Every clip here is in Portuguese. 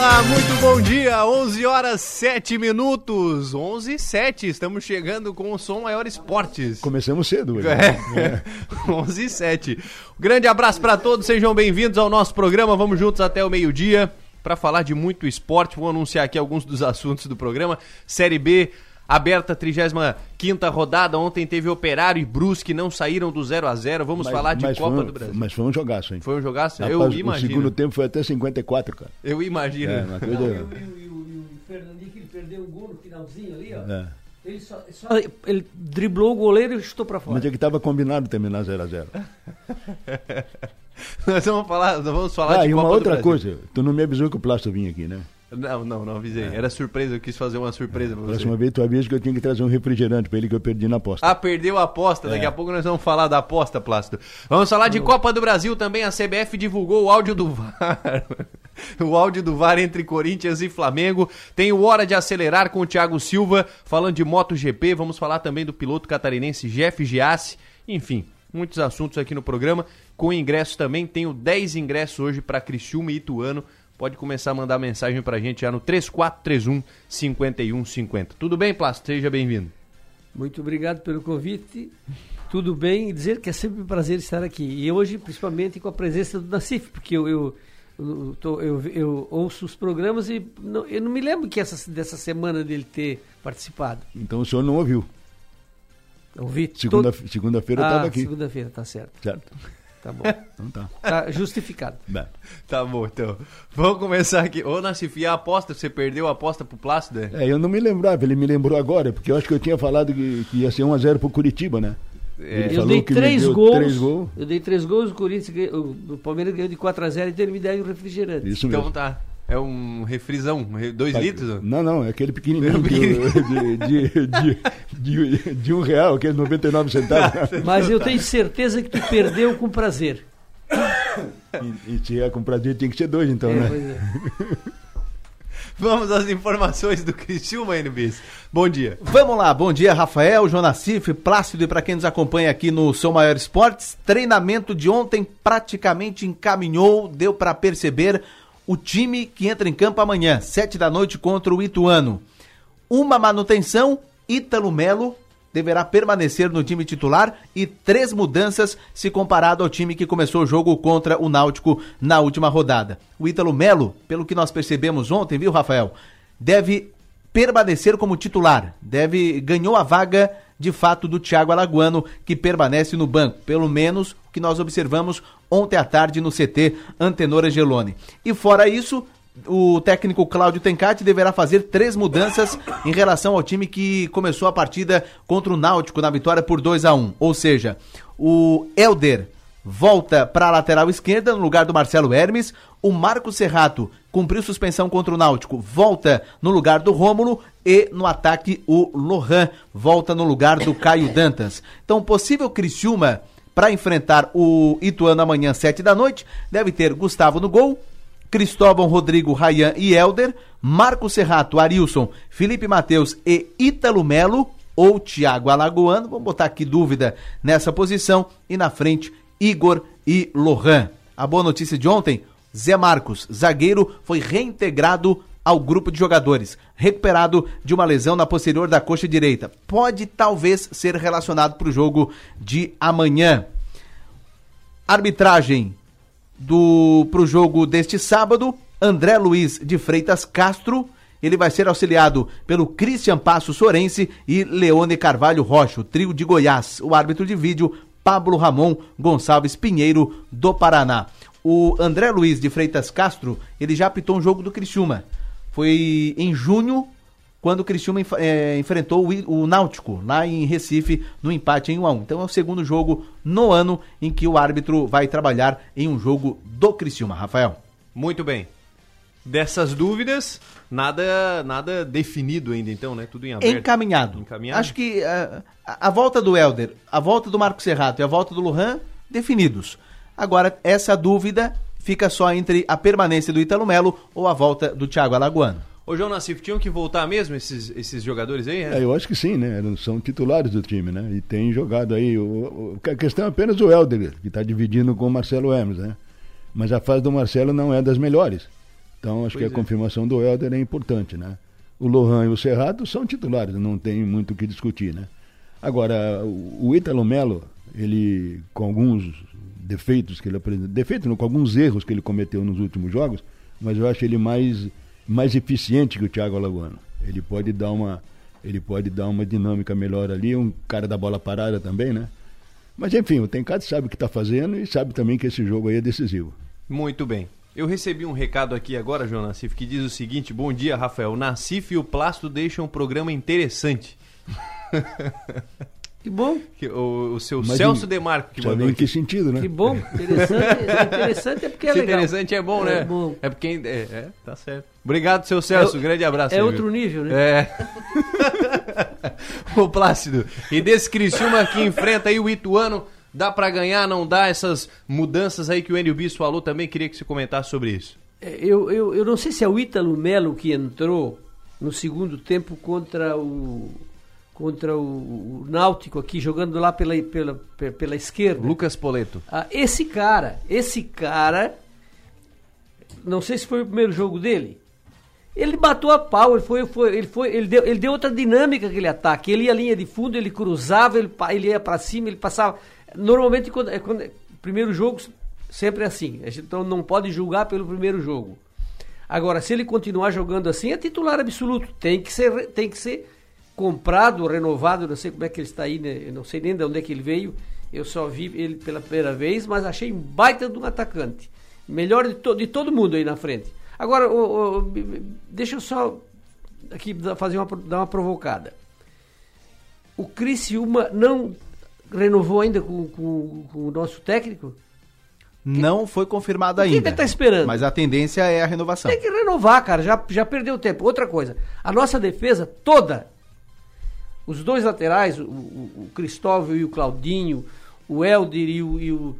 Olá, muito bom dia. 11 horas 7 minutos. 11 e 7. Estamos chegando com o Som Maior Esportes. Começamos cedo hoje. É. 11 e 7. Grande abraço para todos. Sejam bem-vindos ao nosso programa. Vamos juntos até o meio-dia para falar de muito esporte. Vou anunciar aqui alguns dos assuntos do programa. Série B aberta 35 rodada. Ontem teve Operário e Brusque, não saíram do 0 a 0 Vamos Mas- falar de Copa foi um- do Brasil. Mas foi um jogaço, hein? Foi um jogaço? Rapaz, eu O imagino. segundo tempo foi até 54, cara. Eu imagino. É, uma. Não, e, o- e o- e o- e o Fernandinho, que ele perdeu o gol no finalzinho ali, ó. É. Ele só, só- ele driblou o goleiro e chutou pra fora. Mas é que estava combinado terminar 0x0. Nós vamos falar, nós vamos falar Ah, de e uma Copa do outra coisa. Tu não me avisou que o Plástico vinha aqui, né? Não, não, não avisei. Era surpresa, eu quis fazer uma surpresa pra você. Próxima vez tu avisa que eu tinha que trazer um refrigerante pra ele que eu perdi na aposta. Ah, perdeu a aposta. Daqui É. a pouco nós vamos falar da aposta, Plácido. Vamos falar de Copa do Brasil também. A CBF divulgou o áudio do VAR. o áudio do VAR entre Corinthians e Flamengo. Tem o Hora de Acelerar com o Thiago Silva, falando de MotoGP. Vamos falar também do piloto catarinense Jeff Giassi. Enfim, muitos assuntos aqui no programa. Com ingressos também. Tenho 10 ingressos hoje para Criciúma e Ituano. Pode começar a mandar mensagem pra gente já no 3431 5150. Tudo bem, Plácido? Seja bem-vindo. Muito obrigado pelo convite. Tudo bem? E dizer que é sempre um prazer estar aqui. E hoje, principalmente, com a presença do Nacif, porque eu, eu, eu, tô- eu- eu ouço os programas e não- eu não me lembro que essa, dessa semana dele ter participado. Então o senhor não ouviu. Ouvi Segunda- todo- Segunda-feira eu ah, estava aqui. Segunda-feira, tá certo. Certo? Tá bom. Então tá. Tá justificado. Tá bom, então. Vamos começar aqui. Ô, Nassif, e a aposta? Você perdeu a aposta pro Plácido? é? É, eu não me lembrava, ele me lembrou agora, porque eu acho que eu tinha falado que, que ia ser 1x0 pro Curitiba, né? Ele Eu dei três gols, três gols. Eu dei três gols, o Corinthians ganhou, o Palmeiras ganhou de 4x0 e ele me deu um refrigerante. Isso Então mesmo. tá. É um refrisão, um re- dois litros? Não, não, é aquele pequenininho de, de, de, de, de- de um real, aquele 99 centavos. Mas eu tenho certeza que tu perdeu com prazer. E, e é com prazer, tinha que ser dois, então, É, né? pois é. Vamos às informações do Criciúma, NBs. Bom dia. Vamos lá, bom dia Rafael, Jonacif, Plácido e para quem nos acompanha aqui no São Maior Esportes. Treinamento de ontem praticamente encaminhou, deu para perceber o time que entra em campo amanhã, sete da noite contra o Ituano. Uma manutenção, Ítalo Melo deverá permanecer no time titular e três mudanças se comparado ao time que começou o jogo contra o Náutico na última rodada. O Ítalo Melo, pelo que nós percebemos ontem, viu, Rafael, deve permanecer como titular. Deve ganhou a vaga de fato do Thiago Alagoano, que permanece no banco, pelo menos o que nós observamos ontem à tarde no CT Antenor Angeloni. E fora isso, o técnico Cláudio Tencati deverá fazer três mudanças em relação ao time que começou a partida contra o Náutico na vitória por 2 a 1 Ou seja, o Elder volta para a lateral esquerda no lugar do Marcelo Hermes. O Marco Serrato cumpriu suspensão contra o Náutico, volta no lugar do Rômulo. E no ataque, o Lohan volta no lugar do Caio Dantas. Então, possível Criciúma para enfrentar o Ituano amanhã, sete da noite, deve ter Gustavo no gol, Cristóvão, Rodrigo, Rayan e Elder, Marco Serrato, Arilson, Felipe Matheus e Ítalo Melo ou Thiago Alagoano. Vamos botar aqui dúvida nessa posição. E na frente, Igor e Lohan. A boa notícia de ontem: Zé Marcos, zagueiro, foi reintegrado ao grupo de jogadores, recuperado de uma lesão na posterior da coxa direita. Pode talvez ser relacionado para o jogo de amanhã. Arbitragem do pro jogo deste sábado, André Luiz de Freitas Castro. Ele vai ser auxiliado pelo Christian Passo Sorense e Leone Carvalho Rocha, o trio de Goiás. O árbitro de vídeo, Pablo Ramon Gonçalves Pinheiro, do Paraná. O André Luiz de Freitas Castro, ele já apitou um jogo do Criciúma. Foi em junho, quando o Criciúma eh, enfrentou o, o Náutico, lá em Recife, no empate em 1 a 1 Então é o segundo jogo no ano em que o árbitro vai trabalhar em um jogo do Criciúma, Rafael. Muito bem. Dessas dúvidas, nada nada definido ainda, então, né? Tudo em aberto. Encaminhado. Encaminhado? Acho que eh, a, a volta do Helder, a volta do Marco Serrato e a volta do Lujan, definidos. Agora, essa dúvida fica só entre a permanência do Italo Melo ou a volta do Thiago Alagoano. Ô, João Nassif, tinham que voltar mesmo esses, esses jogadores aí? É, eu acho que sim, né? São titulares do time, né? E tem jogado aí. O, o- a questão é apenas o Helder, que está dividindo com o Marcelo Hermes, né? Mas a fase do Marcelo não é das melhores. Então acho Pois que a é. confirmação do Helder é importante, né? O Lohan e o Serrato são titulares, não tem muito o que discutir, né? Agora, o Ítalo Melo, ele, com alguns defeitos que ele apresentou, defeitos não, com alguns erros que ele cometeu nos últimos jogos, mas eu acho ele mais, mais eficiente que o Thiago Alagoano. Ele pode dar uma, ele pode dar uma dinâmica melhor ali, um cara da bola parada também, né? Mas enfim, o Tencate sabe o que está fazendo e sabe também que esse jogo aí é decisivo. Muito bem. Eu recebi um recado aqui agora, João Nassif, que diz o seguinte: Bom dia, Rafael. Nassif e o Plasto deixam um programa interessante. Que bom, Que O, o seu Mas Celso em- Demarco que mandou em que sentido, né? que bom. Interessante, interessante é porque é Se legal. interessante é bom, né? É bom. É porque. É, é, tá certo. Obrigado, seu Celso. É grande abraço. É aí, outro viu? nível, né? É. Ô Plácido, e desse Criciúma que enfrenta aí o Ituano, dá pra ganhar, não dá essas mudanças aí que o Enio Bis falou também, queria que você comentasse sobre isso. É, Eu, eu, eu não sei se é o Ítalo Melo que entrou no segundo tempo contra o contra o, o Náutico aqui, jogando lá pela, pela, pe- pela esquerda. Lucas Poleto. Ah, esse cara, esse cara, não sei se foi o primeiro jogo dele. Ele matou a pau, ele foi, foi, ele foi, ele deu, ele deu outra dinâmica aquele ataque. Ele ia à linha de fundo, ele cruzava, ele, ele ia para cima, ele passava. Normalmente quando, é quando primeiro jogo sempre é assim. A gente então não pode julgar pelo primeiro jogo. Agora, se ele continuar jogando assim, é titular absoluto. Tem que ser, tem que ser comprado, renovado. Não sei como é que ele está aí, né? eu não sei nem de onde é que ele veio. Eu só vi ele pela primeira vez, mas achei um baita de um atacante. Melhor de, to- de todo mundo aí na frente. Agora, deixa eu só aqui fazer uma, dar uma provocada. O Criciúma não renovou ainda com, com- com o nosso técnico? Não foi confirmado ainda. que tá esperando? Mas a tendência é a renovação. Tem que renovar, cara. Já, já perdeu tempo. Outra coisa, a nossa defesa toda, os dois laterais, o, o, o Cristóvão e o Claudinho, o Helder e o, e, o,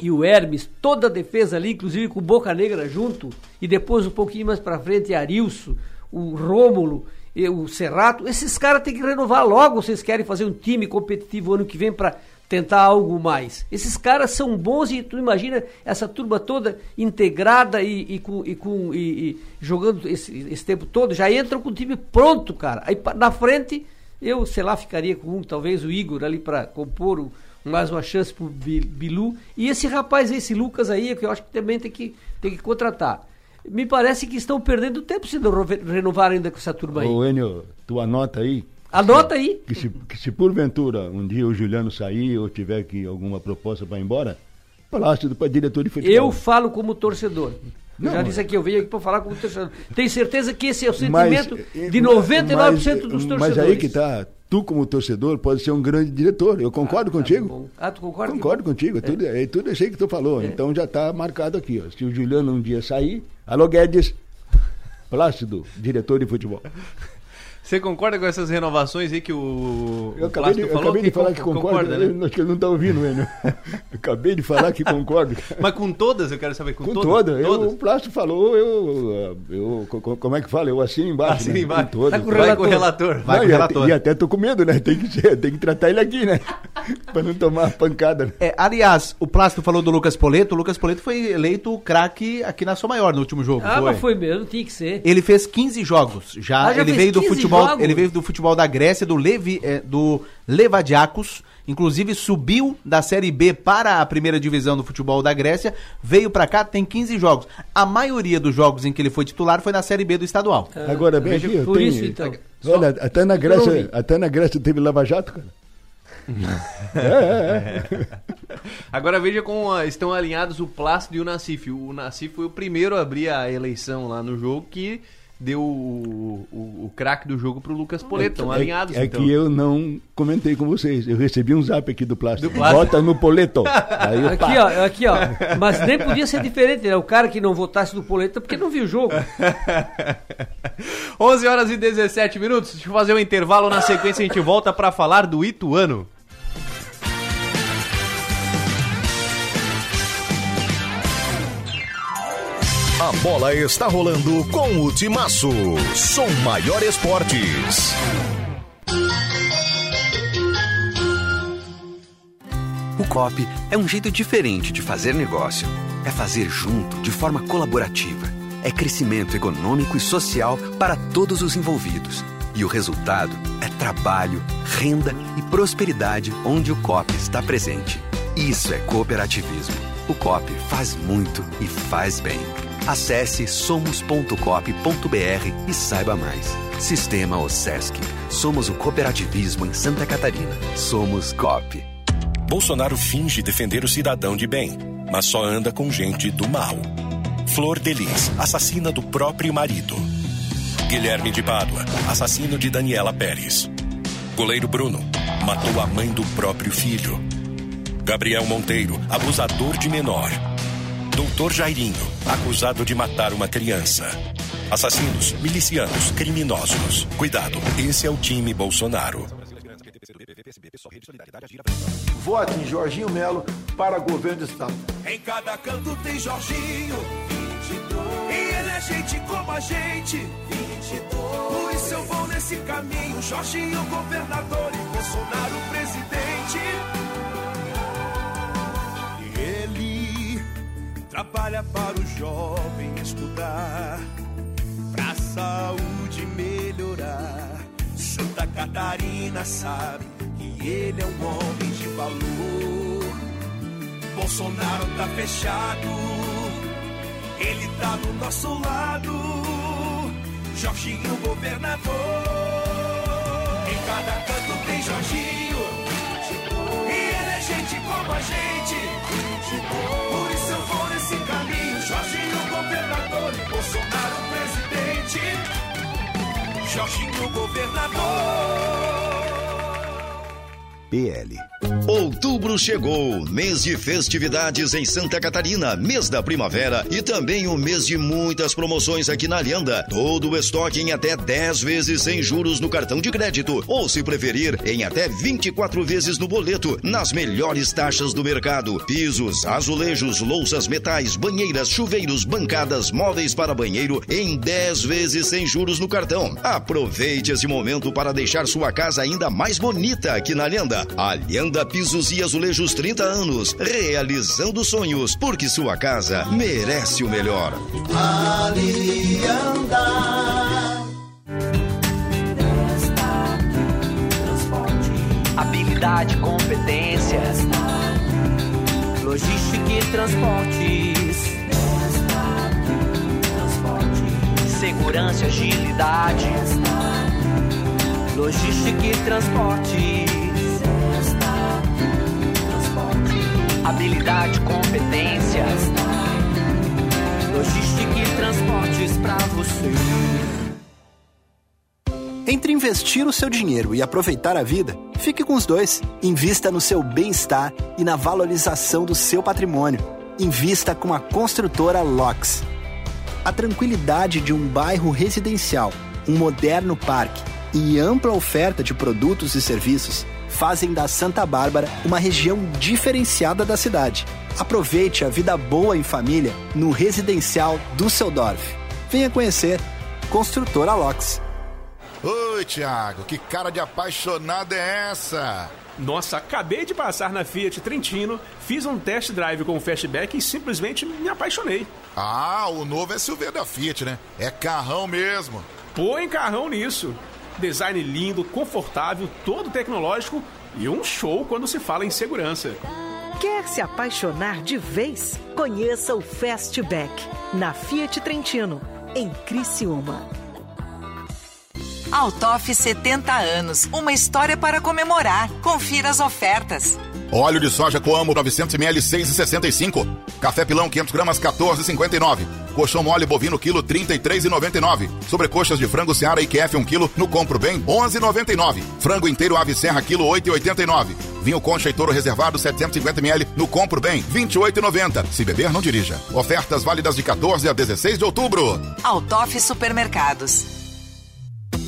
e o Hermes, toda a defesa ali, inclusive com o Boca Negra junto, e depois um pouquinho mais pra frente, Arilson, o Rômulo, o Serrato, esses caras têm que renovar logo. Vocês querem fazer um time competitivo ano que vem pra tentar algo mais. Esses caras são bons e tu imagina essa turma toda integrada e, e com, e com e, e jogando esse, esse tempo todo, já entram com o time pronto, cara. Aí na frente, eu, sei lá, ficaria com um, talvez o Igor ali para compor o- mais uma chance pro Bi- Bilu. E esse rapaz, esse Lucas aí, que eu acho que também tem que, tem que contratar. Me parece que estão perdendo tempo se não renovar ainda com essa turma aí. Ô Enio, tu anota aí Anota aí. que se, que se porventura um dia o Juliano sair ou tiver que alguma proposta para ir embora, Plácido para diretor de futebol. Eu falo como torcedor. Não, já mas- disse aqui, eu venho aqui para falar como torcedor. Tenho certeza que esse é o Mas, sentimento eh, de mas- 99% dos torcedores. Mas aí que tá, tu como torcedor pode ser um grande diretor, eu concordo contigo. Tá bom. Ah, tu concorda? Concordo contigo, é tudo, é tudo isso aí que tu falou. Então já está marcado aqui. Ó. Se o Juliano um dia sair, alô Guedes, Plácido, diretor de futebol. Você concorda com essas renovações aí que o, Eu o acabei de, eu falou? acabei de falar que con- concordo. né? Eu Acho que ele não está ouvindo, Enio. Eu acabei de falar que concordo. Mas com todas, eu quero saber, com, Com todas? toda. Eu, todas? o Plástico falou, eu, eu, co- co- Como é que fala? Eu assino embaixo. Assina né? embaixo. Com todas. Tá com o Vai relator. com o relator. Vai Não, com o e relator. até- E até tô com medo, né? Tem que, tem que tratar ele aqui, né? pra não tomar pancada. né? É, aliás, o Plácido falou do Lucas Poleto. O Lucas Poleto foi eleito o craque aqui na Sua Maior no último jogo. Ah, mas foi mesmo, tinha que ser. Ele fez 15 jogos. Já, Ah, já ele veio do 15 futebol, ele veio do futebol da Grécia, do Levi, é, do Levadiakos. Inclusive subiu da Série B para a primeira divisão do futebol da Grécia, veio pra cá, tem 15 jogos. A maioria dos jogos em que ele foi titular foi na Série B do estadual. Agora, bem veja, aqui, por tenho- isso, então. Olha, até na Grécia, até na Grécia teve Lava Jato, cara. é, é, é. Agora veja como ah, estão alinhados o Plácido e o Nassif. O Nassif foi o primeiro a abrir a eleição lá no jogo que deu o, o, o craque do jogo pro Lucas Poleto. Estão alinhados, é, é então. que eu não comentei com vocês. Eu recebi um zap aqui do plástico. Do Plástico. Bota no poleto. Aí eu, Aqui, ó, aqui, ó. Mas nem podia ser diferente, né? O cara que não votasse no Poleta porque não viu o jogo. 11 horas e 17 minutos. Deixa eu fazer um intervalo. Na sequência a gente volta para falar do Ituano. A bola está rolando com o Timaço. Som Maior Esportes. O COP é um jeito diferente de fazer negócio. É fazer junto, de forma colaborativa. é crescimento econômico e social para todos os envolvidos. E o resultado é trabalho, renda e prosperidade onde o COP está presente. Isso é cooperativismo. O COP faz muito e faz bem. Acesse somos.cop.br e saiba mais. Sistema OSESC. Somos o cooperativismo em Santa Catarina. Somos COP. Bolsonaro finge defender o cidadão de bem, mas só anda com gente do mal. Flor Delis, assassina do próprio marido. Guilherme de Pádua, assassino de Daniela Pérez. Goleiro Bruno, matou a mãe do próprio filho. Gabriel Monteiro, abusador de menor. Doutor Jairinho, acusado de matar uma criança. Assassinos, milicianos, criminosos. Cuidado, esse é o time Bolsonaro. Vote em Jorginho Melo para governo do estado. Em cada canto tem Jorginho. 22. E ele é gente como a gente. 22. Por isso eu vou nesse caminho. Jorginho governador e Bolsonaro presidente. Trabalha para o jovem estudar. Pra saúde melhorar. Santa Catarina sabe que ele é um homem de valor. Bolsonaro tá fechado, ele tá do nosso lado. Jorginho governador, em cada canto tem Jorginho. E ele é gente como a gente. Por isso eu vou Jorginho governador. PL. Outubro chegou, mês de festividades em Santa Catarina, mês da primavera e também o mês de muitas promoções aqui na Lenda. Todo o estoque em até 10 vezes sem juros no cartão de crédito, ou se preferir, em até 24 vezes no boleto, nas melhores taxas do mercado. Pisos, azulejos, louças, metais, banheiras, chuveiros, bancadas, móveis para banheiro em 10 vezes sem juros no cartão. Aproveite esse momento para deixar sua casa ainda mais bonita aqui na Lenda. A Lenda Pisos e Azulejos 30 anos, realizando sonhos, porque sua casa merece o melhor. habilidade, competência, logística e transportes, segurança e agilidade, logística e transportes, habilidade, competência, logística e transportes para você. Entre investir o seu dinheiro e aproveitar a vida, fique com os dois. Invista no seu bem-estar e na valorização do seu patrimônio. Invista com a construtora LOX. A tranquilidade de um bairro residencial, um moderno parque e ampla oferta de produtos e serviços fazem da Santa Bárbara uma região diferenciada da cidade. Aproveite a vida boa em família no residencial Düsseldorf. Venha conhecer Construtora LOX. Oi, Thiago, que cara de apaixonado é essa? Nossa, acabei de passar na Fiat Trentino, fiz um test drive com o Fastback e simplesmente me apaixonei. Ah, o novo SUV da Fiat, né? É carrão mesmo. Põe carrão nisso. Design lindo, confortável, todo tecnológico e um show quando se fala em segurança. Quer se apaixonar de vez? Conheça o Fastback na Fiat Trentino, em Criciúma. Altoff 70 anos, uma história para comemorar. Confira as ofertas. Óleo de soja Coamo 900ml 6,65. Café pilão 500 gramas 14,59. Colchão mole bovino quilo 33,99. Sobrecoxas de frango Seara IQF 1 quilo no Compro Bem 11,99. Frango inteiro ave serra quilo 8,89. Vinho Concha e Toro Reservado 750ml no Compro Bem 28,90. Se beber não dirija. Ofertas válidas de 14 a 16 de outubro. Altoff Supermercados.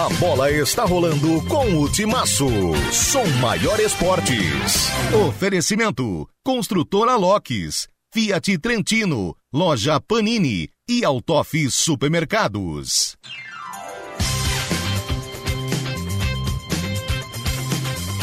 A bola está rolando com o Timaço. Som Maior Esportes. Oferecimento: Construtora Locks, Fiat Trentino, Loja Panini e Autof Supermercados.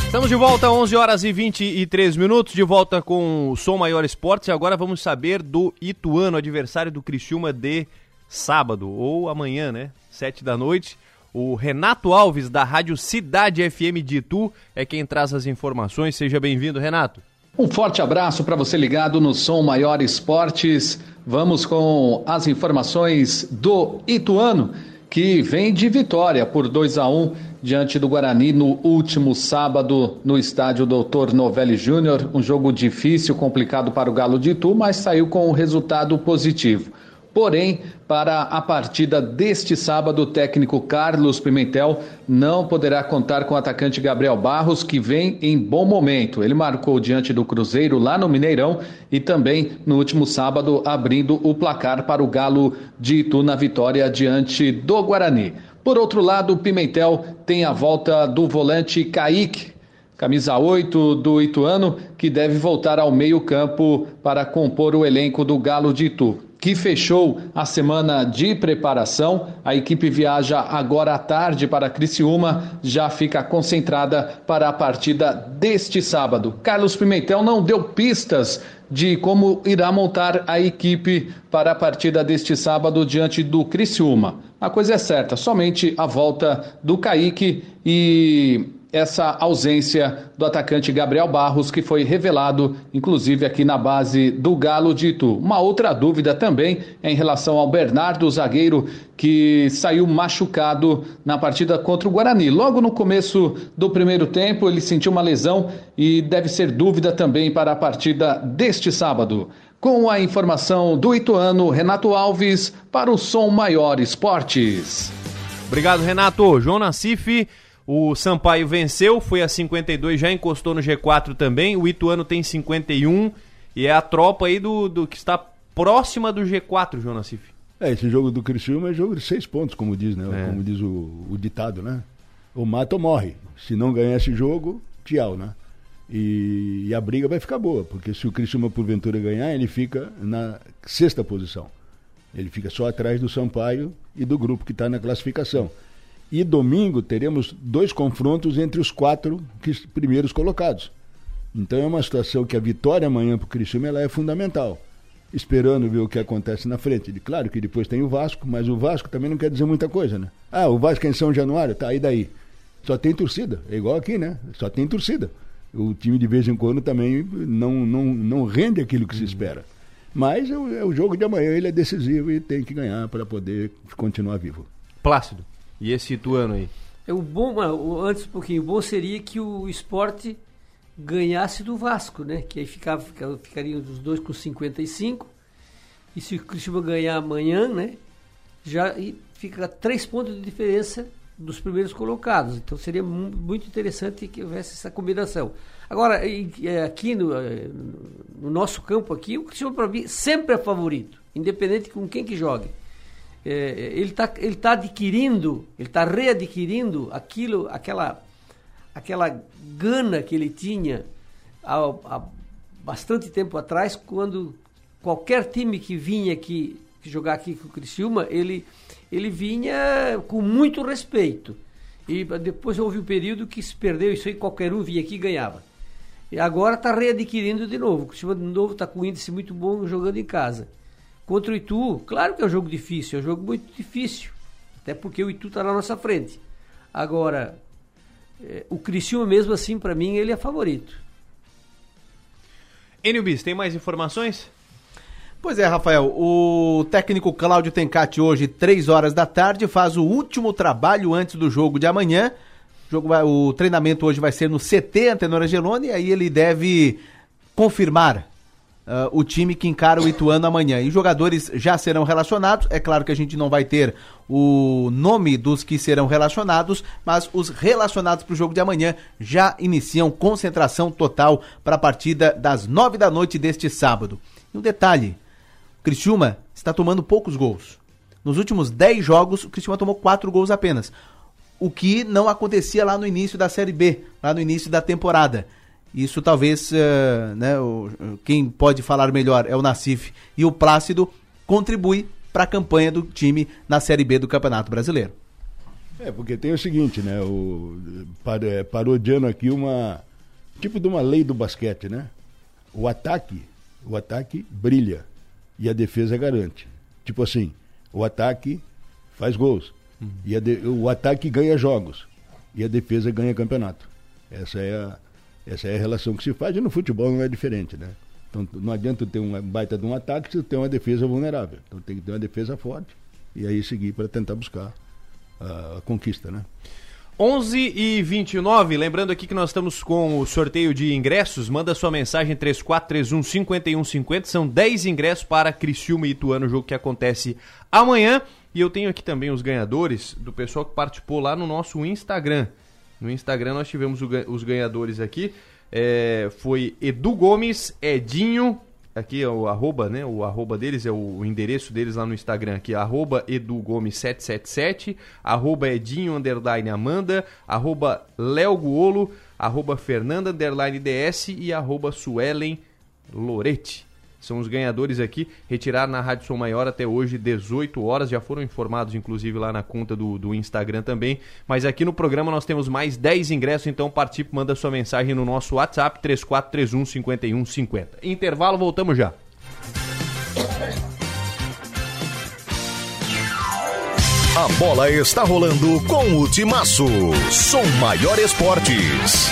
Estamos de volta, 11 horas e 23 minutos, de volta com o Som Maior Esportes. E agora vamos saber do Ituano, adversário do Criciúma de sábado, ou amanhã, né? Sete da noite. O Renato Alves, da Rádio Cidade FM de Itu, é quem traz as informações. Seja bem-vindo, Renato. Um forte abraço para você ligado no Som Maior Esportes. Vamos com as informações do Ituano, que vem de vitória por 2 a 1 diante do Guarani no último sábado no estádio Doutor Novelli Júnior. Um jogo difícil, complicado para o Galo de Itu, mas saiu com um resultado positivo. Porém, para a partida deste sábado, o técnico Carlos Pimentel não poderá contar com o atacante Gabriel Barros, que vem em bom momento. Ele marcou diante do Cruzeiro lá no Mineirão e também no último sábado, abrindo o placar para o Galo de Itu na vitória diante do Guarani. Por outro lado, Pimentel tem a volta do volante Kaique, camisa 8 do Ituano, que deve voltar ao meio-campo para compor o elenco do Galo de Itu que fechou a semana de preparação. A equipe viaja agora à tarde para Criciúma, já fica concentrada para a partida deste sábado. Carlos Pimentel não deu pistas de como irá montar a equipe para a partida deste sábado diante do Criciúma. A coisa é certa, somente a volta do Kaique e essa ausência do atacante Gabriel Barros, que foi revelado, inclusive, aqui na base do Galo de Itu. Uma outra dúvida também é em relação ao Bernardo, zagueiro, que saiu machucado na partida contra o Guarani. Logo no começo do primeiro tempo, ele sentiu uma lesão e deve ser dúvida também para a partida deste sábado. Com a informação do Ituano, Renato Alves, para o Som Maior Esportes. Obrigado, Renato. João Nassif. O Sampaio venceu, foi a 52, já encostou no G4 também. O Ituano tem 51 e é a tropa aí do, do que está próxima do G4, João Nassif. É, esse jogo do Criciúma é jogo de seis pontos, como diz, né? É. Como diz o, o, ditado, né? O mata ou morre. Se não ganhar esse jogo, tchau, né? E, e, a briga vai ficar boa, porque se o Criciúma porventura ganhar, ele fica na sexta posição. Ele fica só atrás do Sampaio e do grupo que está na classificação. E domingo teremos dois confrontos entre os quatro primeiros colocados. Então é uma situação que a vitória amanhã para o Criciúma ela é fundamental. Esperando ver o que acontece na frente. E, claro que depois tem o Vasco, mas o Vasco também não quer dizer muita coisa, né? Ah, o Vasco é em São Januário? Tá, e daí? Só tem torcida. É igual aqui, né? Só tem torcida. O time de vez em quando também não, não, não rende aquilo que se espera. Mas é o, é o jogo de amanhã, ele é decisivo e tem que ganhar para poder continuar vivo. Plácido. E esse Ituano aí? É o bom, antes um pouquinho, o bom seria que o esporte ganhasse do Vasco, né? Que aí ficava, ficariam os dois com 55. E se o Cristiano ganhar amanhã, né? Já fica três pontos de diferença dos primeiros colocados. Então seria muito interessante que houvesse essa combinação. Agora, aqui no, eh, no nosso campo aqui, o Cristiano para mim sempre é favorito, independente com quem que jogue é, ele está ele tá adquirindo, ele está readquirindo aquilo, aquela, aquela gana que ele tinha há, há bastante tempo atrás, quando qualquer time que vinha aqui que jogar aqui com o Criciúma, ele, ele vinha com muito respeito. E depois houve um período que se perdeu isso aí, qualquer um vinha aqui e ganhava. E agora está readquirindo de novo. O Criciúma de novo está com um índice muito bom jogando em casa. Contra o Itu, claro que é um jogo difícil, é um jogo muito difícil. Até porque o Itu está na nossa frente. Agora, eh, o Criciúma mesmo assim, para mim, ele é favorito. Enio Bis, tem mais informações? Pois é, Rafael, o técnico Cláudio Tencati hoje, 3 horas da tarde, faz o último trabalho antes do jogo de amanhã. O, jogo vai- o treinamento hoje vai ser no CT Antenor Angeloni, e aí ele deve confirmar ah, o time que encara o Ituano amanhã. E jogadores já serão relacionados. É claro que a gente não vai ter o nome dos que serão relacionados, mas os relacionados para o jogo de amanhã já iniciam concentração total para a partida das nove da noite deste sábado. E um detalhe: o Criciúma está tomando poucos gols. Nos últimos 10 jogos, o Criciúma tomou 4 gols apenas. O que não acontecia lá no início da Série B, lá no início da temporada. Isso talvez, eh, né, o- quem pode falar melhor é o Nacif e o Plácido, contribui para a campanha do time na Série B do Campeonato Brasileiro. É, porque tem o seguinte, né? O, é, parodiando aqui uma. Tipo de uma lei do basquete, né? O ataque, o ataque brilha e a defesa garante. Tipo assim, o ataque faz gols. E a de- o ataque ganha jogos. E a defesa ganha campeonato. Essa é a, essa é a relação que se faz e no futebol não é diferente, né? Então não adianta ter um baita de um ataque se tem uma defesa vulnerável. Então tem que ter uma defesa forte e aí seguir para tentar buscar a, a conquista, né? 11 e 29, lembrando aqui que nós estamos com o sorteio de ingressos, manda sua mensagem 3431 5150, são 10 ingressos para Criciúma e Ituano, jogo que acontece amanhã, e eu tenho aqui também os ganhadores do pessoal que participou lá no nosso Instagram, no Instagram nós tivemos os ganhadores aqui, é, foi Edu Gomes, Edinho, aqui é o arroba, né? O arroba deles é o, o endereço deles lá no Instagram aqui, arroba edugomes777, arroba edinho underline amanda, arroba leoguolo, arroba fernanda underline ds e arroba suelen lorete. São os ganhadores aqui, retiraram na Rádio Som Maior até hoje, 18 horas, já foram informados inclusive lá na conta do, do Instagram também, mas aqui no programa nós temos mais 10 ingressos, então participe, manda sua mensagem no nosso WhatsApp, 3431 5150. Intervalo, voltamos já. A bola está rolando com o Timaço. Som Maior Esportes.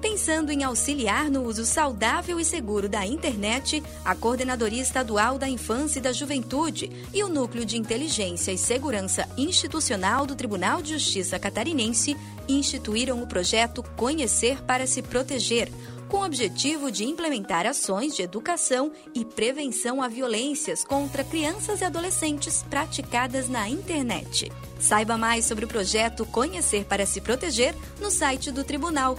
Pensando em auxiliar no uso saudável e seguro da internet, a Coordenadoria Estadual da Infância e da Juventude e o Núcleo de Inteligência e Segurança Institucional do Tribunal de Justiça Catarinense instituíram o projeto Conhecer para se Proteger, com o objetivo de implementar ações de educação e prevenção a violências contra crianças e adolescentes praticadas na internet. Saiba mais sobre o projeto Conhecer para se Proteger no site do Tribunal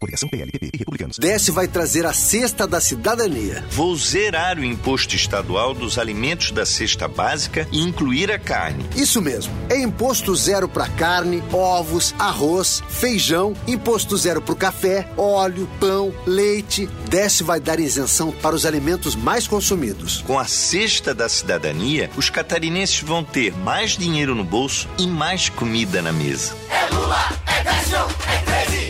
Coligação PLPP e Republicanos. Desce vai trazer a cesta da cidadania. Vou zerar o imposto estadual dos alimentos da cesta básica e incluir a carne. Isso mesmo. É imposto zero para carne, ovos, arroz, feijão, imposto zero para o café, óleo, pão, leite. Desce vai dar isenção para os alimentos mais consumidos. Com a cesta da cidadania, os catarinenses vão ter mais dinheiro no bolso e mais comida na mesa. É Lula, é Décio, é 13.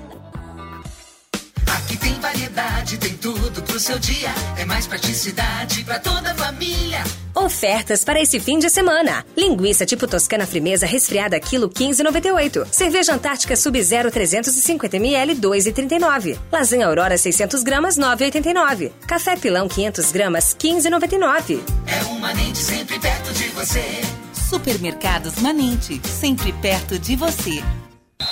Aqui tem variedade, tem tudo pro seu dia. É mais praticidade pra toda a família. Ofertas para esse fim de semana. Linguiça tipo toscana frimeza resfriada quilo 15,98. Cerveja Antártica Sub-Zero 350 ml 2,39. Lasanha Aurora 600 gramas 9,89. Café Pilão 500 gramas 15,99. É um Manente sempre perto de você. Supermercados Manente, sempre perto de você.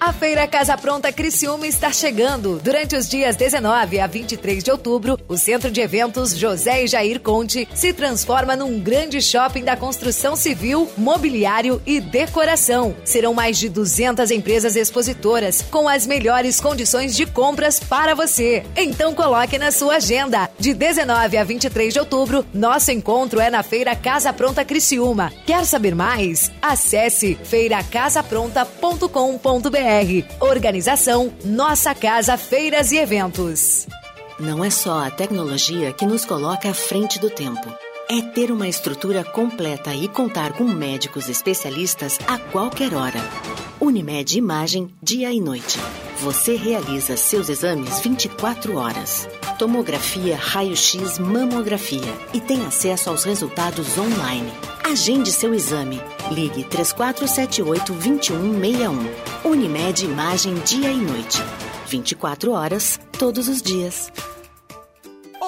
A Feira Casa Pronta Criciúma está chegando. Durante os dias 19 a 23 de outubro, o Centro de Eventos José e Jair Conte se transforma num grande shopping da construção civil, mobiliário e decoração. Serão mais de 200 empresas expositoras com as melhores condições de compras para você. Então coloque na sua agenda. De 19 a 23 de outubro, nosso encontro é na Feira Casa Pronta Criciúma. Quer saber mais? Acesse feiracasapronta.com.br. Organização Nossa Casa Feiras e Eventos. Não é só a tecnologia que nos coloca à frente do tempo. É ter uma estrutura completa e contar com médicos especialistas a qualquer hora. Unimed Imagem, dia e noite. Você realiza seus exames 24 horas. Tomografia, raio-x, mamografia e tem acesso aos resultados online. Agende seu exame. Ligue 3478-2161. Unimed Imagem, dia e noite. 24 horas, todos os dias.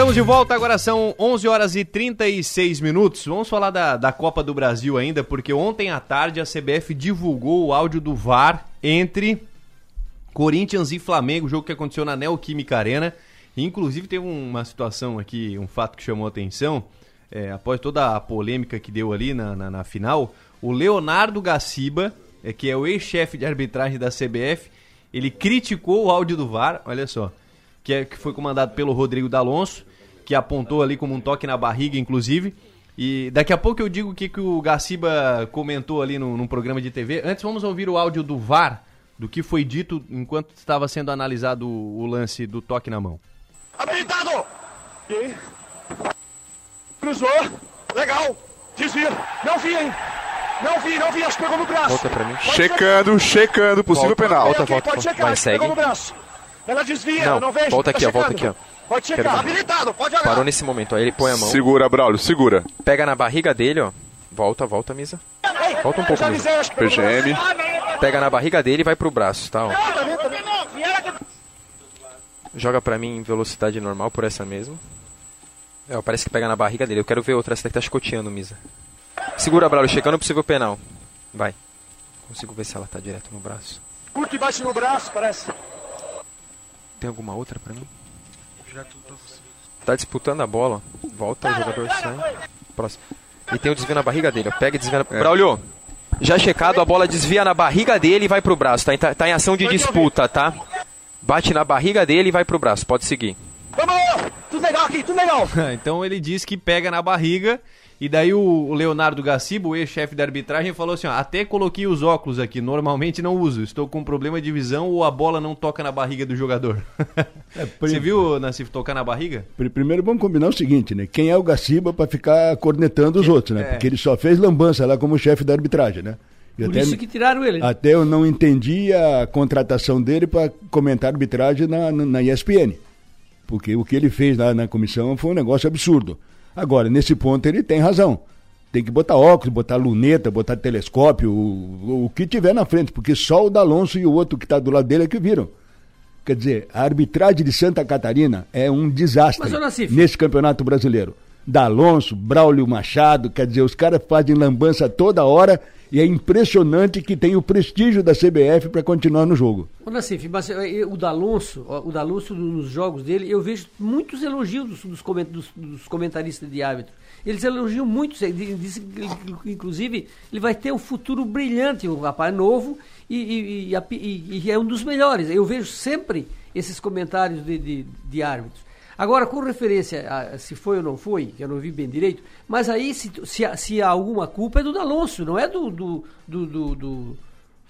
Estamos de volta, agora são 11 horas e 36 minutos. Vamos falar da, da Copa do Brasil ainda, porque ontem à tarde a CBF divulgou o áudio do VAR entre Corinthians e Flamengo, jogo que aconteceu na Neoquímica Arena. Inclusive teve uma situação aqui, um fato que chamou a atenção, é, após toda a polêmica que deu ali na, na, na final, o Leonardo Gaciba, é, que é o ex-chefe de arbitragem da CBF, ele criticou o áudio do VAR, olha só, que, é, que foi comandado pelo Rodrigo D'Alonso, que apontou ali como um toque na barriga, inclusive. E daqui a pouco eu digo o que, que o Gaciba comentou ali no, num programa de TV. Antes vamos ouvir o áudio do VAR do que foi dito enquanto estava sendo analisado o, o lance do toque na mão. Habilitado! E? Cruzou. Legal. Desvia. Não vi, hein? Não vi, não vi. Acho que pegou no braço. Volta pra mim. Checando, checando, possível Volta, penal. volta, volta, pode volta. checar. Vai, segue. Pegou no braço. Ela desvia, Não, não vejo. volta tá aqui, ó, volta aqui, ó. Pode checar. Quero. Habilitado, pode jogar. Parou nesse momento, aí ele põe a mão. Segura, Braulio, segura. Pega na barriga dele, ó. Volta, volta, Misa. Volta um pouco, Misa. PGM. Pega na barriga dele e vai pro braço, tá? Ó. Joga pra mim em velocidade normal, por essa mesmo. É, parece que pega na barriga dele. Eu quero ver outra, essa daqui tá chicoteando, Misa. Segura, Braulio, checando o possível penal. Vai. Consigo ver se ela tá direto no braço. Curto e baixo no braço, parece. Tem alguma outra pra mim? Tá disputando a bola. ó. Volta, o jogador sai. Próximo. E tem o desvio na barriga dele. ó. Pega e desvia na... Braulio, já checado, a bola desvia na barriga dele e vai pro braço. Tá, em- tá em ação de disputa, tá? Bate na barriga dele e vai pro braço. Pode seguir. Vamos, tudo legal aqui, tudo legal. então ele diz que pega na barriga. E daí o Leonardo Gacibo, o ex-chefe da arbitragem, falou assim: ó, até coloquei os óculos aqui, normalmente não uso. Estou com problema de visão ou a bola não toca na barriga do jogador. Você viu, Nassif, tocar na barriga? Pri- Primeiro vamos combinar o seguinte, né? Quem é o Gaciba para ficar cornetando os outros, né? é. Porque ele só fez lambança lá como chefe da arbitragem, né? E Por isso que tiraram ele. Até eu não entendi a contratação dele para comentar arbitragem na, na, na ESPN. Porque o que ele fez lá na comissão foi um negócio absurdo. Agora, nesse ponto ele tem razão. Tem que botar óculos, botar luneta, botar telescópio, o, o que tiver na frente, porque só o D'Alonso e o outro que está do lado dele é que viram. Quer dizer, a arbitragem de Santa Catarina é um desastre Mas, Nassif- nesse campeonato brasileiro. D'Alonso, Braulio Machado, quer dizer, os caras fazem lambança toda hora e é impressionante que tem o prestígio da CBF para continuar no jogo. Ô, Nassif, mas eh, o D'Alonso, o D'Alonso nos jogos dele, eu vejo muitos elogios dos, dos dos- comentaristas de árbitro. Eles elogiam muito, eh, di- dizem que, ele- inclusive, ele vai ter um futuro brilhante, um rapaz novo, e, e- e- e é um dos melhores. Eu vejo sempre esses comentários de, de, de árbitros. Agora, com referência a se foi ou não foi, que eu não vi bem direito, mas aí se, se, há- se há alguma culpa é do D'Alonso, não é do, do, do, do- do-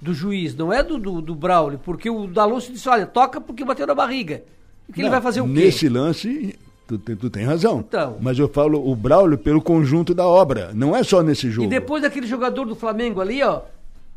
do juiz, não é do, do, do Braulio, porque o D'Alonso disse, olha, toca porque bateu na barriga. E que ele Não, vai fazer o quê? Nesse lance, tu, tu tem razão. Então. Mas eu falo o Braulio pelo conjunto da obra, não é só nesse jogo. E depois daquele jogador do Flamengo ali, ó,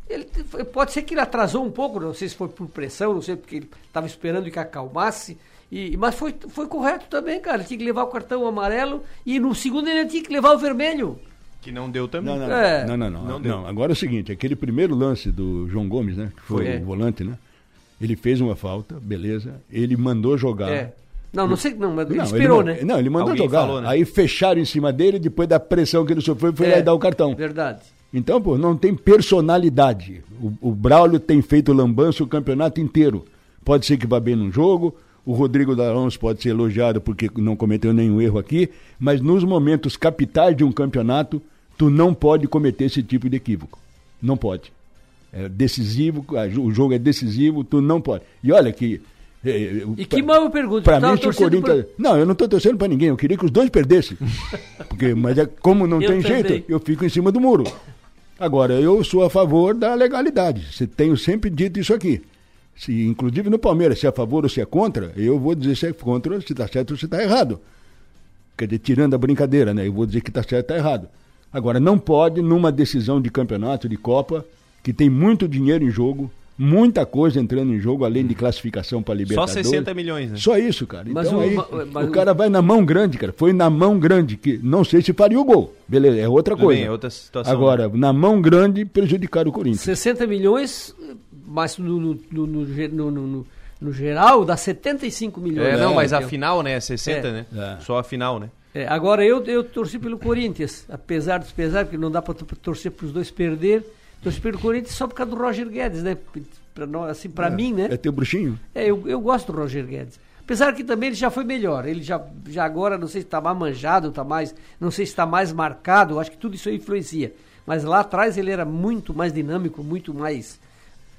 ele pode ser que ele atrasou um pouco, não sei se foi por pressão, não sei porque ele estava esperando que acalmasse. E, mas foi, foi correto também, cara. Ele tinha que levar o cartão amarelo e no segundo ele tinha que levar o vermelho. Que não deu também. Não, não, É. não, não, não, Não não. Agora é o seguinte, aquele primeiro lance do João Gomes, né? Que foi Foi. o volante, né? Ele fez uma falta, beleza. Ele mandou jogar. É. Não, não sei, não, mas ele Não, esperou, ma- né? Não, ele mandou Alguém jogar. falou, né? Aí fecharam em cima dele, depois da pressão que ele sofreu, foi lá É, e dar o cartão. Verdade. Então, pô, não tem personalidade. O, o Braulio tem feito lambança o campeonato inteiro. Pode ser que vá bem num jogo, o Rodrigo D'Alonso pode ser elogiado porque não cometeu nenhum erro aqui, mas nos momentos capitais de um campeonato, tu não pode cometer esse tipo de equívoco. Não pode. É decisivo, o jogo é decisivo, tu não pode. E olha que. eh, eh, E que mal eu pergunto, tava mim, se o Corinthians. Não, eu não tô torcendo pra ninguém, eu queria que os dois perdessem. Porque, mas é, como não Eu tem também. jeito, eu fico em cima do muro. Agora, eu sou a favor da legalidade. Tenho sempre dito isso aqui. Se, inclusive no Palmeiras, se é a favor ou se é contra, eu vou dizer se é contra, se está certo ou se está errado. Quer dizer, tirando a brincadeira, né? Eu vou dizer que está certo ou está errado. Agora, não pode, numa decisão de campeonato, de Copa, que tem muito dinheiro em jogo, muita coisa entrando em jogo, além de classificação para Só Libertadores. 60 milhões, né? Só isso, cara. Mas então o- aí, ma- mas o o- cara vai na mão grande, cara. Foi na mão grande, que não sei se faria o gol. Beleza, é outra Tudo coisa. bem, é outra situação. Agora, na mão grande, prejudicar o Corinthians. 60 milhões, mas no, no, no, no, ge- no- no- no- no geral dá 75 milhões. É, não, mas a final, né? 60, É. né? É. Só a final, né? É, agora eu, eu torci pelo Corinthians, apesar dos pesares, porque não dá para torcer para os dois perder. Torci pelo Corinthians só por causa do Roger Guedes, né? Pra nós, assim, para mim, né? É teu bruxinho? É, eu, eu gosto do Roger Guedes. Apesar que também ele já foi melhor. Ele já, já agora, não sei se está mais manjado, tá mais, não sei se está mais marcado, acho que tudo isso aí influencia. Mas lá atrás ele era muito mais dinâmico, muito mais.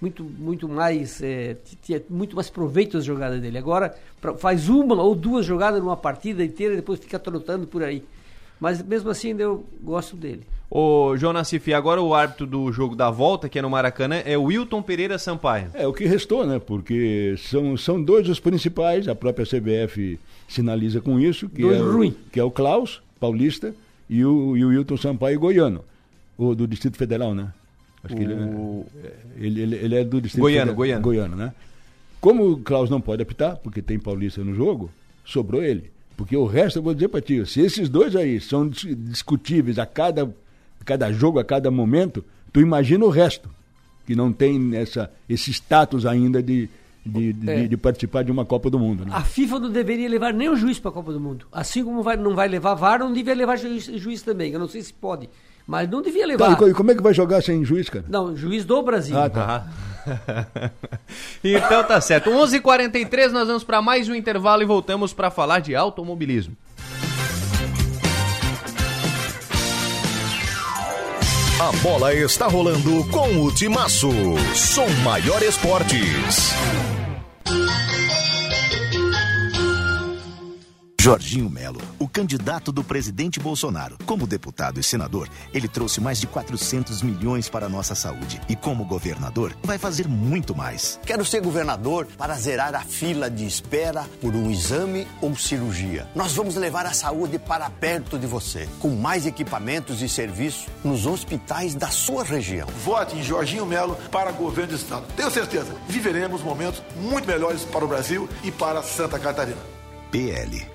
Muito, muito mais. é, tinha muito mais proveito das jogadas dele. Agora pra- faz uma ou duas jogadas numa partida inteira e depois fica trotando por aí. Mas mesmo assim ainda eu gosto dele. Ô, Jonas Cifi, agora o árbitro do jogo da volta, que é no Maracanã, é o Wilton Pereira Sampaio. É o que restou, né? Porque são, são dois os principais, a própria CBF sinaliza com isso, que, Dois é, o- ruim. que é o Klaus, paulista, e o, e o Wilton Sampaio, goiano. O do Distrito Federal, né? Acho que ele, é- ele, ele, ele é do Distrito Goiano, Federal. goiano. Goiano, né? Como o Klaus não pode apitar, porque tem paulista no jogo, sobrou ele. Porque o resto, eu vou dizer pra ti, se esses dois aí são dis- discutíveis a cada, cada jogo, a cada momento, tu imagina o resto, que não tem essa, esse status ainda de, de, de, É. de participar de uma Copa do Mundo. Né? A FIFA não deveria levar nem o juiz para a Copa do Mundo. Assim como vai- não vai levar VAR, não devia levar juiz, juiz também. Eu não sei se pode, mas não devia Tá, levar. e co- e como é que vai jogar sem juiz, cara? Não, juiz do Brasil. Ah, tá. então tá certo. 11h43, nós vamos para mais um intervalo e voltamos para falar de automobilismo. A bola está rolando com o Timaço. Som Maior Esportes. Jorginho Melo, o candidato do presidente Bolsonaro. Como deputado e senador, ele trouxe mais de 400 milhões para a nossa saúde. E como governador, vai fazer muito mais. Quero ser governador para zerar a fila de espera por um exame ou cirurgia. Nós vamos levar a saúde para perto de você, com mais equipamentos e serviços nos hospitais da sua região. Vote em Jorginho Melo para governo do Estado. Tenho certeza, viveremos momentos muito melhores para o Brasil e para Santa Catarina. PL.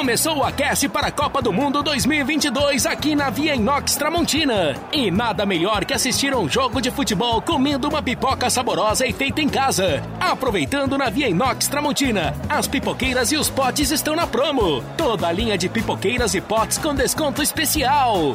Começou o aquece para a Copa do Mundo 2022 aqui na Via Inox Tramontina. E nada melhor que assistir um jogo de futebol comendo uma pipoca saborosa e feita em casa. Aproveitando na Via Inox Tramontina, as pipoqueiras e os potes estão na promo. Toda a linha de pipoqueiras e potes com desconto especial.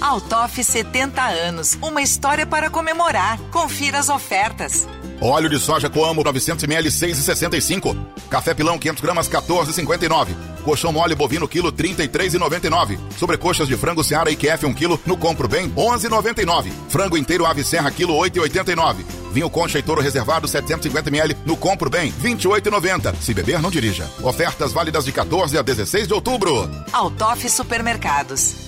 Altoff 70 anos, uma história para comemorar. Confira as ofertas. Óleo de soja Coamo 900ml 6,65. Café pilão 500 gramas 14,59. Colchão mole bovino quilo 33,99. Sobrecoxas de frango Seara IQF 1 quilo no Compro Bem 11,99. Frango inteiro ave serra quilo 8,89. Vinho Concha e Toro reservado 750ml no Compro Bem 28,90. Se beber não dirija. Ofertas válidas de 14 a 16 de outubro. Altoff Supermercados.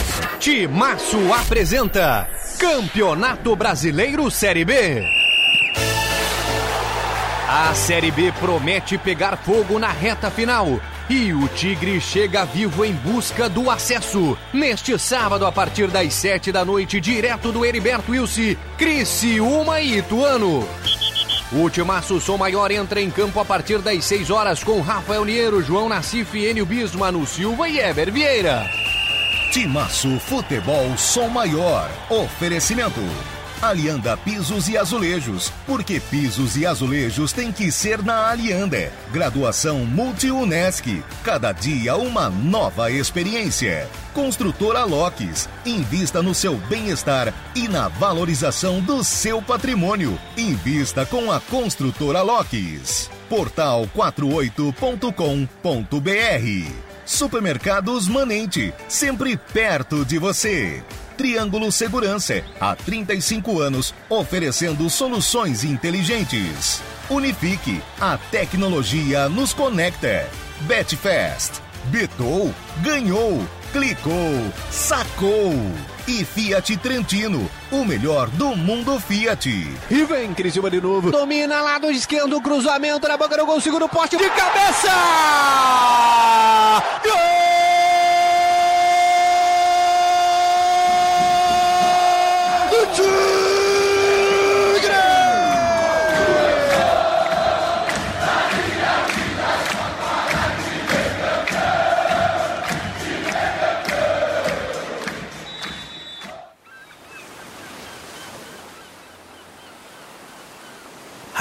Timaço apresenta Campeonato Brasileiro Série B. A Série B promete pegar fogo na reta final. E o Tigre chega vivo em busca do acesso. Neste sábado, a partir das sete da noite, direto do Heriberto Wilson, Criciúma e Ituano. O Timaço Som Maior entra em campo a partir das 6 horas com Rafael Niero, João Nassif, Enio Bismo, Manu Silva e Eber Vieira. Timaço Futebol Som Maior. Oferecimento. Alianda Pisos e Azulejos. Porque pisos e azulejos tem que ser na Alianda. Graduação Multi-UNESC. Cada dia uma nova experiência. Construtora Locks. Invista no seu bem-estar e na valorização do seu patrimônio. Invista com a Construtora Locks. Portal 48.com.br. Supermercados Manente, sempre perto de você. Triângulo Segurança, há 35 anos, oferecendo soluções inteligentes. Unifique, a tecnologia nos conecta. Betfast, betou, ganhou, clicou, sacou. E Fiat Trentino, o melhor do mundo Fiat. E vem Criciúma de novo. Domina lado esquerdo, cruzamento na boca do gol, segundo poste de cabeça! Gol!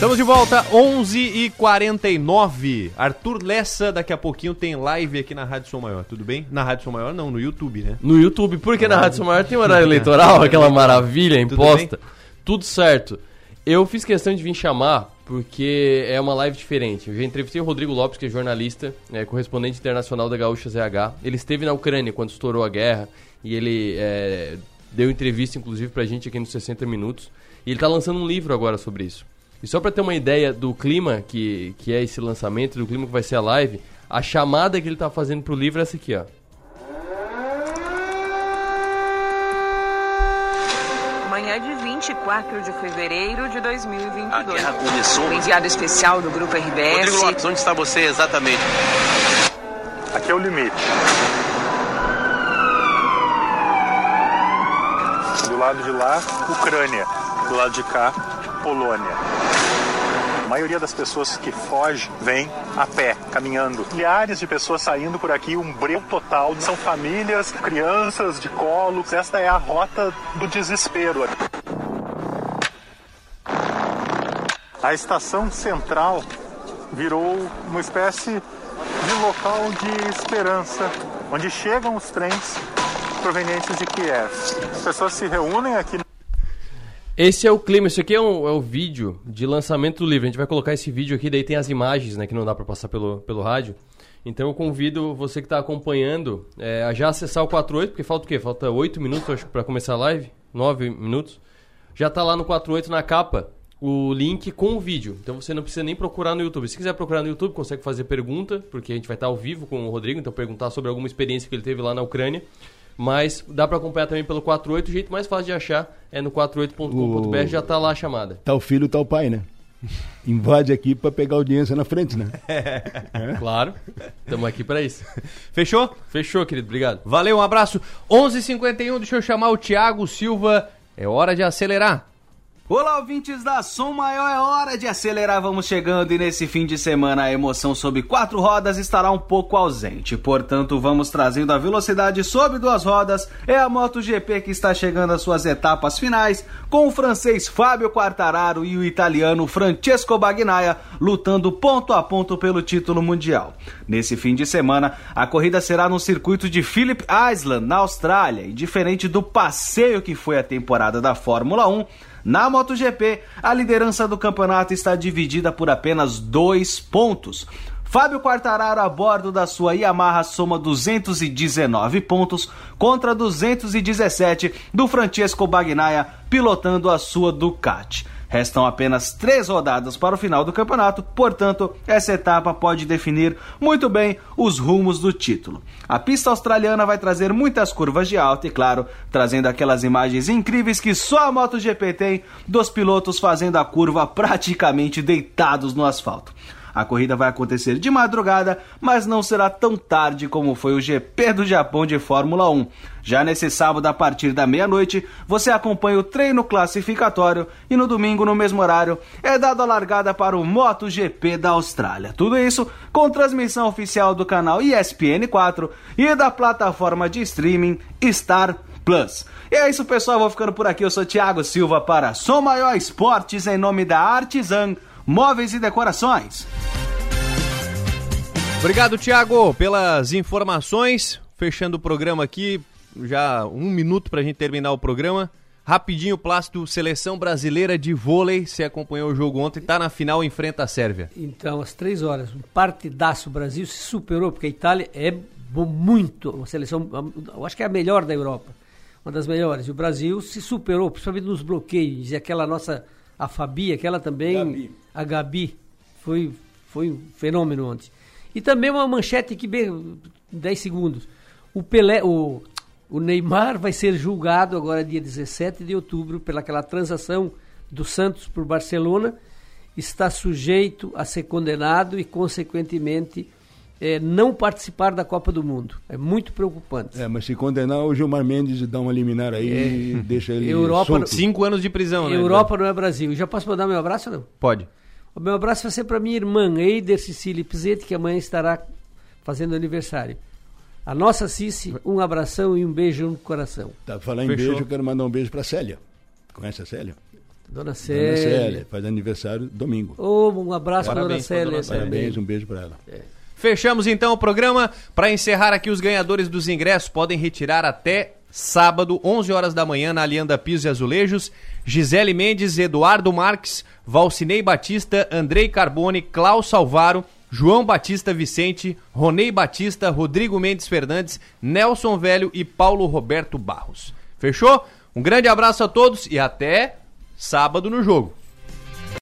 Estamos de volta, 11h49. Arthur Lessa, daqui a pouquinho tem live aqui na Rádio Som Maior, tudo bem? Na Rádio Som Maior não, no YouTube, né? No YouTube, porque na Rádio São Maior tem horário eleitoral, aquela maravilha Tudo imposta. Tudo certo. Eu fiz questão de vir chamar porque é uma live diferente. Eu já entrevistei o Rodrigo Lopes, que é jornalista, é, correspondente internacional da Gaúcha ZH. Ele esteve na Ucrânia quando estourou a guerra e ele é, deu entrevista, inclusive, pra gente aqui nos 60 Minutos. E ele tá lançando um livro agora sobre isso. E só para ter uma ideia do clima que, que é esse lançamento, do clima que vai ser a live, a chamada que ele tá fazendo pro livro é essa aqui, ó. Manhã de 24 de fevereiro de 2022. A guerra começou. O enviado especial do Grupo RBS. Rodrigo Lopes, onde está você exatamente? Aqui é o limite. Do lado de lá, Ucrânia. Do lado de cá, Polônia. Maioria das pessoas que foge vem a pé, caminhando. Milhares de pessoas saindo por aqui, um breu total. São famílias, crianças de colo. Esta é a rota do desespero. A estação central virou uma espécie de local de esperança, onde chegam os trens provenientes de Kiev. As pessoas se reúnem aqui. Esse é o clima, isso aqui é, um, é o vídeo de lançamento do livro. A gente vai colocar esse vídeo aqui, daí tem as imagens, né, que não dá para passar pelo, pelo rádio. Então eu convido você que está acompanhando é, a já acessar o 48, porque falta o quê? Falta 8 minutos, acho, para começar a live, 9 minutos. Já tá lá no 48 na capa o link com o vídeo. Então você não precisa nem procurar no YouTube. Se quiser procurar no YouTube, consegue fazer pergunta, porque a gente vai estar ao vivo com o Rodrigo, então perguntar sobre alguma experiência que ele teve lá na Ucrânia. Mas dá para acompanhar também pelo 48. O jeito mais fácil de achar é no 48.com.br, já tá lá a chamada. Tá o filho, tá o pai, né? invade aqui para pegar audiência na frente, né? Claro. Estamos aqui para isso. Fechou? Fechou, querido. Obrigado. Valeu, um abraço. 11h51, deixa eu chamar o Thiago Silva. É hora de acelerar. Olá, ouvintes da Som Maior, é hora de acelerar, vamos chegando e nesse fim de semana a emoção sobre quatro rodas estará um pouco ausente, portanto vamos trazendo a velocidade sobre duas rodas, é a MotoGP que está chegando às suas etapas finais, com o francês Fábio Quartararo e o italiano Francesco Bagnaia lutando ponto a ponto pelo título mundial. Nesse fim de semana, a corrida será no circuito de Phillip Island, na Austrália, e diferente do passeio que foi a temporada da Fórmula 1, na MotoGP, a liderança do campeonato está dividida por apenas dois pontos. Fábio Quartararo a bordo da sua Yamaha soma 219 pontos contra 217 do Francesco Bagnaia pilotando a sua Ducati. Restam apenas três rodadas para o final do campeonato, portanto, essa etapa pode definir muito bem os rumos do título. A pista australiana vai trazer muitas curvas de alta e, claro, trazendo aquelas imagens incríveis que só a MotoGP tem dos pilotos fazendo a curva praticamente deitados no asfalto. A corrida vai acontecer de madrugada, mas não será tão tarde como foi o GP do Japão de Fórmula 1. Já nesse sábado, a partir da meia-noite, você acompanha o treino classificatório e no domingo, no mesmo horário, é dado a largada para o MotoGP da Austrália. Tudo isso com transmissão oficial do canal ESPN4 e da plataforma de streaming Star Plus. E é isso, pessoal. Vou ficando por aqui. Eu sou Thiago Silva para Som Maior Esportes em nome da Artisan Móveis e Decorações. Obrigado, Thiago, pelas informações. Fechando o programa aqui, já um minuto para a gente terminar o programa. Rapidinho, Plástico, seleção brasileira de vôlei. Você acompanhou o jogo ontem, está na final, enfrenta a Sérvia. Então, às três horas, um partidaço. O Brasil se superou, porque a Itália é muito, uma seleção, eu acho que é a melhor da Europa, uma das melhores. E o Brasil se superou, principalmente nos bloqueios. E aquela nossa, a Fabi, aquela também, Gabi. A Gabi, foi, foi um fenômeno ontem. E também uma manchete aqui, bem, 10 segundos. O Pelé, o, o Neymar vai ser julgado agora dia 17 de outubro pelaquela transação do Santos por Barcelona. Está sujeito a ser condenado e, consequentemente, eh, não participar da Copa do Mundo. É muito preocupante. É, mas se condenar o Gilmar Mendes e dar uma liminar aí, É. deixa ele Europa- solto. Cinco anos de prisão, né? Europa não é Brasil. Já posso mandar meu abraço ou não? Pode. O meu abraço vai ser para minha irmã, Eider Cecília Pizzetti, que amanhã estará fazendo aniversário. A nossa Cici, um abração e um beijo no coração. Tá, falar em beijo, eu quero mandar um beijo pra Célia. Conhece a Célia? Dona Dona Célia. Célia, faz aniversário domingo. Ô, um abraço para Dona Célia. Dona Célia. Parabéns, um beijo pra ela. Fechamos então o programa. Para encerrar aqui, os ganhadores dos ingressos podem retirar até sábado, 11 horas da manhã, na Alianda Pisos e Azulejos. Gisele Mendes, Eduardo Marques, Valcinei Batista, Andrei Carbone, Klaus Salvaro, João Batista Vicente, Ronei Batista, Rodrigo Mendes Fernandes, Nelson Velho e Paulo Roberto Barros. Fechou? Um grande abraço a todos e até sábado no jogo.